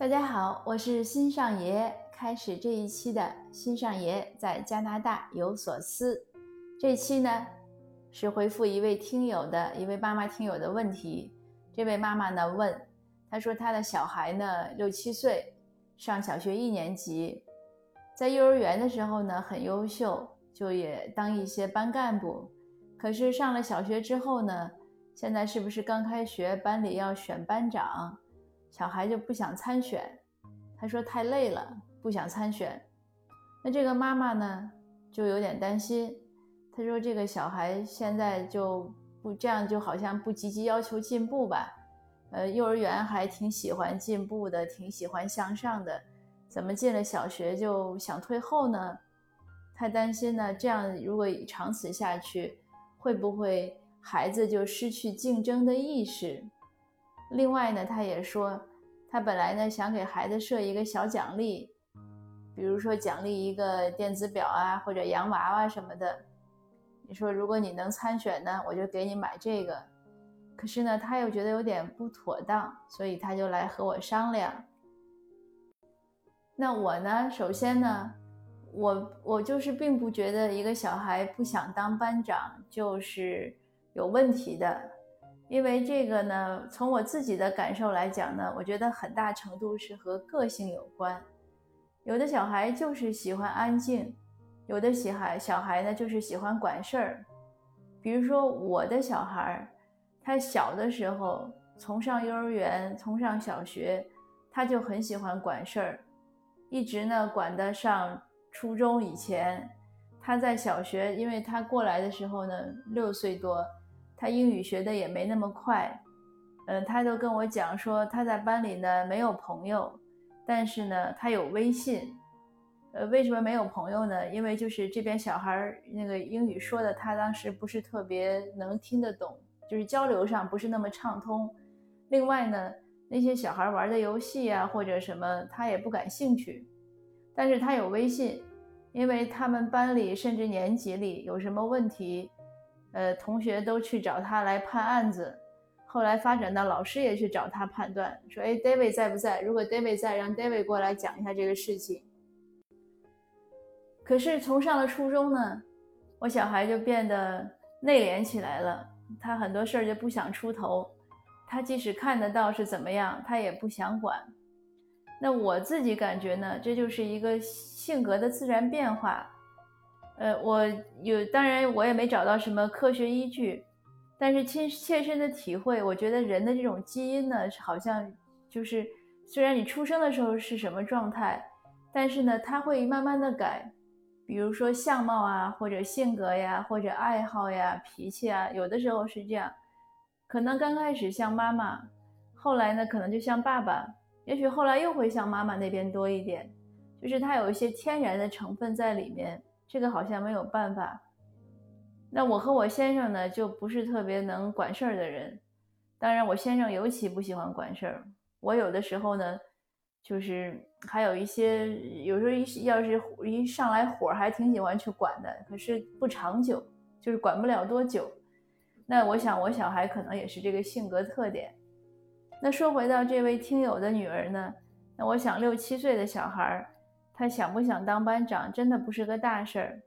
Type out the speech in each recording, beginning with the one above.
大家好，我是新上爷。开始这一期的新上爷在加拿大有所思。这期呢是回复一位听友的一位妈妈听友的问题。这位妈妈呢问，她说她的小孩呢六七岁，上小学一年级，在幼儿园的时候呢很优秀，就也当一些班干部。可是上了小学之后呢，现在是不是刚开学，班里要选班长，小孩就不想参选。他说太累了。不想参选，那这个妈妈呢就有点担心。她说：“这个小孩现在就不这样，就好像不积极要求进步吧？呃，幼儿园还挺喜欢进步的，挺喜欢向上的，怎么进了小学就想退后呢？太担心呢。这样如果长此下去，会不会孩子就失去竞争的意识？另外呢，他也说，他本来呢想给孩子设一个小奖励。”比如说奖励一个电子表啊，或者洋娃娃什么的。你说如果你能参选呢，我就给你买这个。可是呢，他又觉得有点不妥当，所以他就来和我商量。那我呢，首先呢，我我就是并不觉得一个小孩不想当班长就是有问题的，因为这个呢，从我自己的感受来讲呢，我觉得很大程度是和个性有关。有的小孩就是喜欢安静，有的小孩小孩呢就是喜欢管事儿。比如说我的小孩，他小的时候从上幼儿园，从上小学，他就很喜欢管事儿，一直呢管得上初中以前。他在小学，因为他过来的时候呢六岁多，他英语学的也没那么快，嗯，他都跟我讲说他在班里呢没有朋友。但是呢，他有微信，呃，为什么没有朋友呢？因为就是这边小孩那个英语说的，他当时不是特别能听得懂，就是交流上不是那么畅通。另外呢，那些小孩玩的游戏啊或者什么，他也不感兴趣。但是他有微信，因为他们班里甚至年级里有什么问题，呃，同学都去找他来判案子。后来发展到老师也去找他判断，说：“哎，David 在不在？如果 David 在，让 David 过来讲一下这个事情。”可是从上了初中呢，我小孩就变得内敛起来了，他很多事儿就不想出头，他即使看得到是怎么样，他也不想管。那我自己感觉呢，这就是一个性格的自然变化。呃，我有，当然我也没找到什么科学依据。但是亲切身的体会，我觉得人的这种基因呢，好像就是虽然你出生的时候是什么状态，但是呢，它会慢慢的改。比如说相貌啊，或者性格呀，或者爱好呀、脾气啊，有的时候是这样，可能刚开始像妈妈，后来呢，可能就像爸爸，也许后来又会像妈妈那边多一点，就是它有一些天然的成分在里面，这个好像没有办法。那我和我先生呢，就不是特别能管事儿的人。当然，我先生尤其不喜欢管事儿。我有的时候呢，就是还有一些，有时候一要是一上来火，还挺喜欢去管的。可是不长久，就是管不了多久。那我想，我小孩可能也是这个性格特点。那说回到这位听友的女儿呢，那我想六七岁的小孩儿，他想不想当班长，真的不是个大事儿。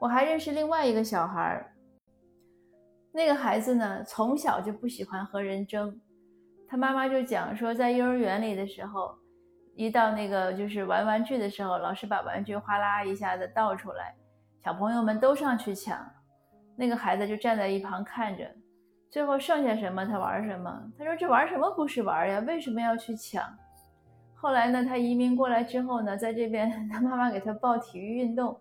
我还认识另外一个小孩儿，那个孩子呢，从小就不喜欢和人争。他妈妈就讲说，在幼儿园里的时候，一到那个就是玩玩具的时候，老师把玩具哗啦一下子倒出来，小朋友们都上去抢，那个孩子就站在一旁看着，最后剩下什么他玩什么。他说：“这玩什么不是玩呀？为什么要去抢？”后来呢，他移民过来之后呢，在这边他妈妈给他报体育运动。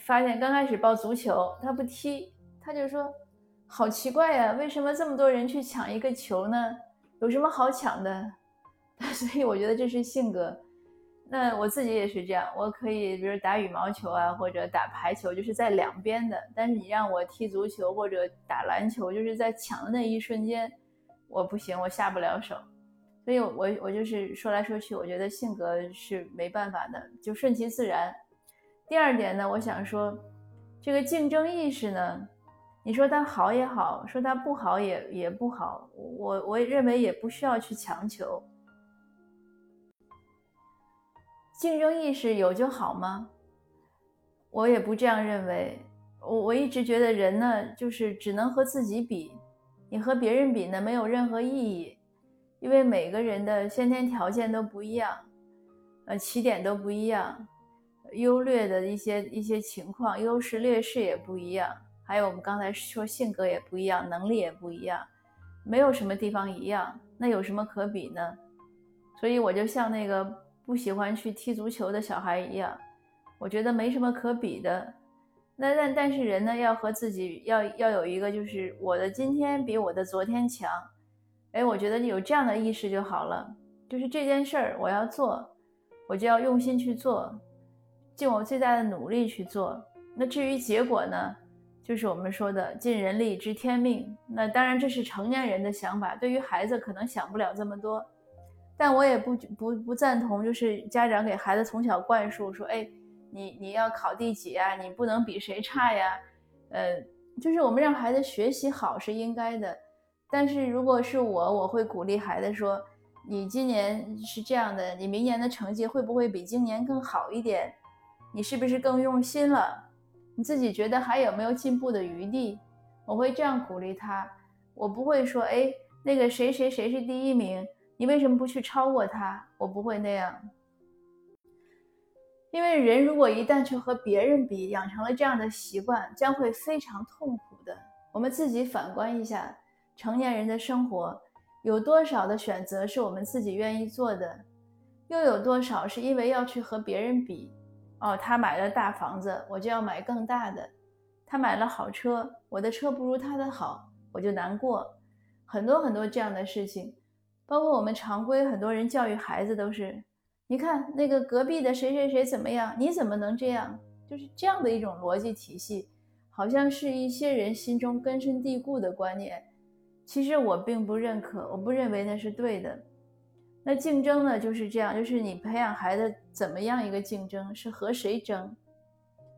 发现刚开始报足球，他不踢，他就说好奇怪呀，为什么这么多人去抢一个球呢？有什么好抢的？所以我觉得这是性格。那我自己也是这样，我可以比如打羽毛球啊，或者打排球，就是在两边的。但是你让我踢足球或者打篮球，就是在抢的那一瞬间，我不行，我下不了手。所以，我我就是说来说去，我觉得性格是没办法的，就顺其自然。第二点呢，我想说，这个竞争意识呢，你说它好也好，说它不好也也不好，我我认为也不需要去强求。竞争意识有就好吗？我也不这样认为。我我一直觉得人呢，就是只能和自己比，你和别人比呢，没有任何意义，因为每个人的先天条件都不一样，呃，起点都不一样，优劣的一些一些情况，优势劣势也不一样，还有我们刚才说性格也不一样，能力也不一样，没有什么地方一样，那有什么可比呢？所以我就像那个不喜欢去踢足球的小孩一样，我觉得没什么可比的。那但但是人呢，要和自己要要有一个，就是我的今天比我的昨天强，哎，我觉得有这样的意识就好了。就是这件事儿我要做，我就要用心去做，尽我最大的努力去做。那至于结果呢，就是我们说的尽人力知天命。那当然这是成年人的想法，对于孩子可能想不了这么多。但我也不不不赞同，就是家长给孩子从小灌输说，哎。你你要考第几啊？你不能比谁差呀，呃，就是我们让孩子学习好是应该的，但是如果是我，我会鼓励孩子说，你今年是这样的，你明年的成绩会不会比今年更好一点？你是不是更用心了？你自己觉得还有没有进步的余地？我会这样鼓励他，我不会说，哎，那个谁谁谁是第一名，你为什么不去超过他？我不会那样。因为人如果一旦去和别人比，养成了这样的习惯，将会非常痛苦的。我们自己反观一下，成年人的生活有多少的选择是我们自己愿意做的，又有多少是因为要去和别人比？哦，他买了大房子，我就要买更大的；他买了好车，我的车不如他的好，我就难过。很多很多这样的事情，包括我们常规很多人教育孩子都是。你看那个隔壁的谁谁谁怎么样？你怎么能这样？就是这样的一种逻辑体系，好像是一些人心中根深蒂固的观念。其实我并不认可，我不认为那是对的。那竞争呢，就是这样，就是你培养孩子怎么样一个竞争，是和谁争？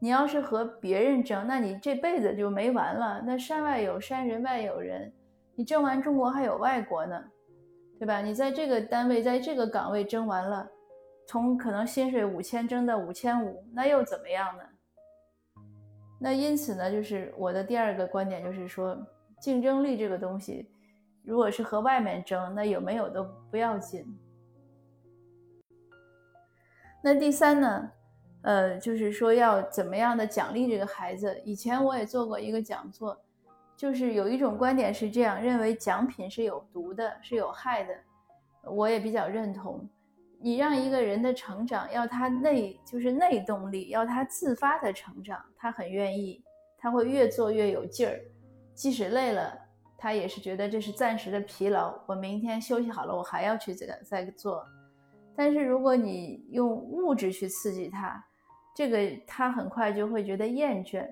你要是和别人争，那你这辈子就没完了。那山外有山，人外有人，你争完中国还有外国呢，对吧？你在这个单位，在这个岗位争完了。从可能薪水五千争到五千五，那又怎么样呢？那因此呢，就是我的第二个观点就是说，竞争力这个东西，如果是和外面争，那有没有都不要紧。那第三呢，呃，就是说要怎么样的奖励这个孩子？以前我也做过一个讲座，就是有一种观点是这样认为，奖品是有毒的，是有害的，我也比较认同。你让一个人的成长要他内就是内动力，要他自发的成长，他很愿意，他会越做越有劲儿，即使累了，他也是觉得这是暂时的疲劳。我明天休息好了，我还要去这个再做。但是如果你用物质去刺激他，这个他很快就会觉得厌倦。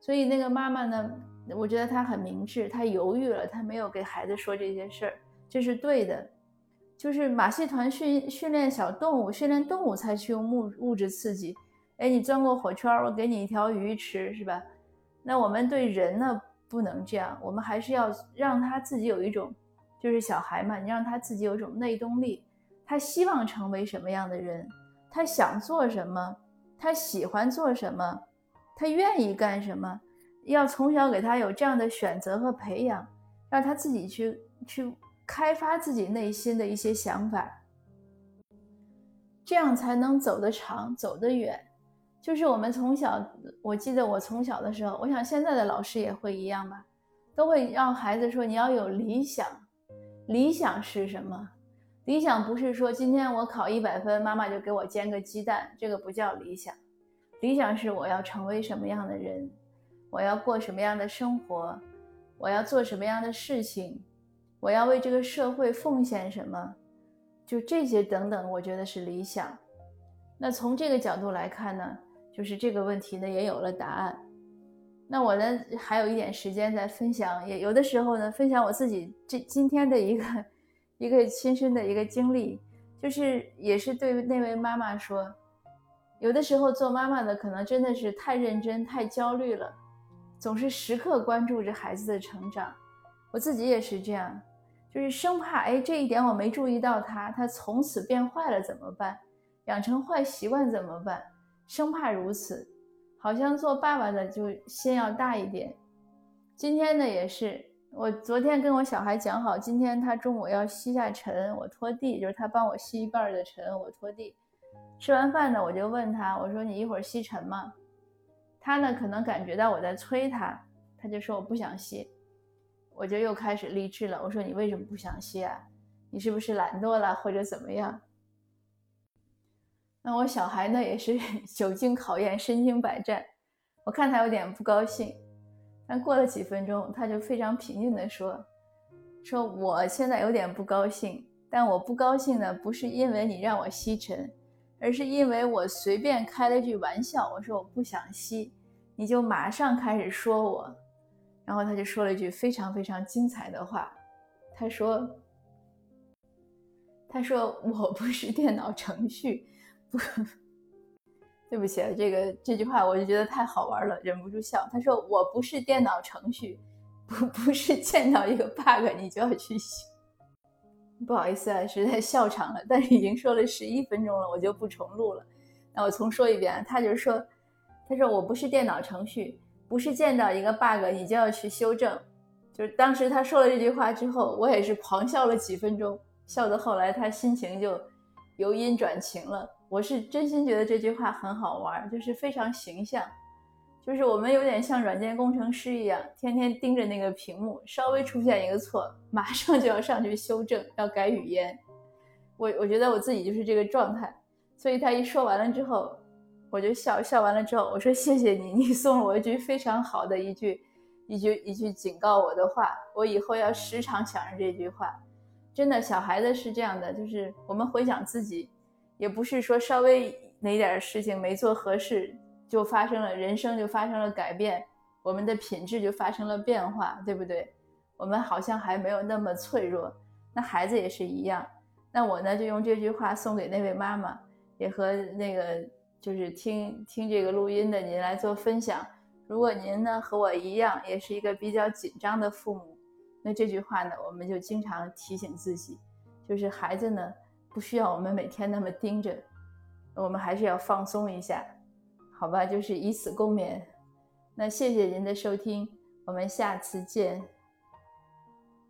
所以那个妈妈呢，我觉得她很明智，她犹豫了，她没有给孩子说这些事儿，这是对的。就是马戏团训训练小动物，训练动物才去用物物质刺激。哎，你钻过火圈，我给你一条鱼吃，是吧？那我们对人呢，不能这样，我们还是要让他自己有一种，就是小孩嘛，你让他自己有一种内动力，他希望成为什么样的人，他想做什么，他喜欢做什么，他愿意干什么，要从小给他有这样的选择和培养，让他自己去去。开发自己内心的一些想法，这样才能走得长，走得远。就是我们从小，我记得我从小的时候，我想现在的老师也会一样吧，都会让孩子说你要有理想。理想是什么？理想不是说今天我考一百分，妈妈就给我煎个鸡蛋，这个不叫理想。理想是我要成为什么样的人，我要过什么样的生活，我要做什么样的事情。我要为这个社会奉献什么？就这些等等，我觉得是理想。那从这个角度来看呢，就是这个问题呢也有了答案。那我呢还有一点时间在分享，也有的时候呢分享我自己这今天的一个一个亲身的一个经历，就是也是对那位妈妈说，有的时候做妈妈的可能真的是太认真、太焦虑了，总是时刻关注着孩子的成长。我自己也是这样。就是生怕哎，这一点我没注意到他，他从此变坏了怎么办？养成坏习惯怎么办？生怕如此，好像做爸爸的就心要大一点。今天呢也是，我昨天跟我小孩讲好，今天他中午要吸下尘，我拖地，就是他帮我吸一半的尘，我拖地。吃完饭呢，我就问他，我说你一会儿吸尘吗？他呢可能感觉到我在催他，他就说我不想吸。我就又开始励志了，我说你为什么不想吸啊？你是不是懒惰了或者怎么样？那我小孩呢也是 久经考验，身经百战，我看他有点不高兴。但过了几分钟，他就非常平静地说：“说我现在有点不高兴，但我不高兴呢，不是因为你让我吸尘，而是因为我随便开了句玩笑，我说我不想吸，你就马上开始说我。然后他就说了一句非常非常精彩的话，他说：他说我不是电脑程序，”不 对不起啊，这个这句话我就觉得太好玩了，忍不住笑。他说：“我不是电脑程序，不不是见到一个 bug 你就要去修。”不好意思啊，实在笑场了。但是已经说了十一分钟了，我就不重录了。那我重说一遍，他就是说：“他说我不是电脑程序，不是见到一个 bug 你就要去修正。”就是当时他说了这句话之后，我也是狂笑了几分钟，笑到后来他心情就由阴转晴了。我是真心觉得这句话很好玩，就是非常形象，就是我们有点像软件工程师一样，天天盯着那个屏幕，稍微出现一个错，马上就要上去修正，要改语言。我我觉得我自己就是这个状态，所以他一说完了之后，我就笑笑完了之后，我说谢谢你，你送了我一句非常好的一句一句一句警告我的话，我以后要时常想着这句话。真的，小孩子是这样的，就是我们回想自己。也不是说稍微哪点事情没做合适，就发生了人生就发生了改变，我们的品质就发生了变化，对不对？我们好像还没有那么脆弱。那孩子也是一样。那我呢，就用这句话送给那位妈妈，也和那个就是听听这个录音的您来做分享。如果您呢和我一样，也是一个比较紧张的父母，那这句话呢，我们就经常提醒自己，就是孩子呢。不需要我们每天那么盯着，我们还是要放松一下，好吧？就是以此共勉。那谢谢您的收听，我们下次见。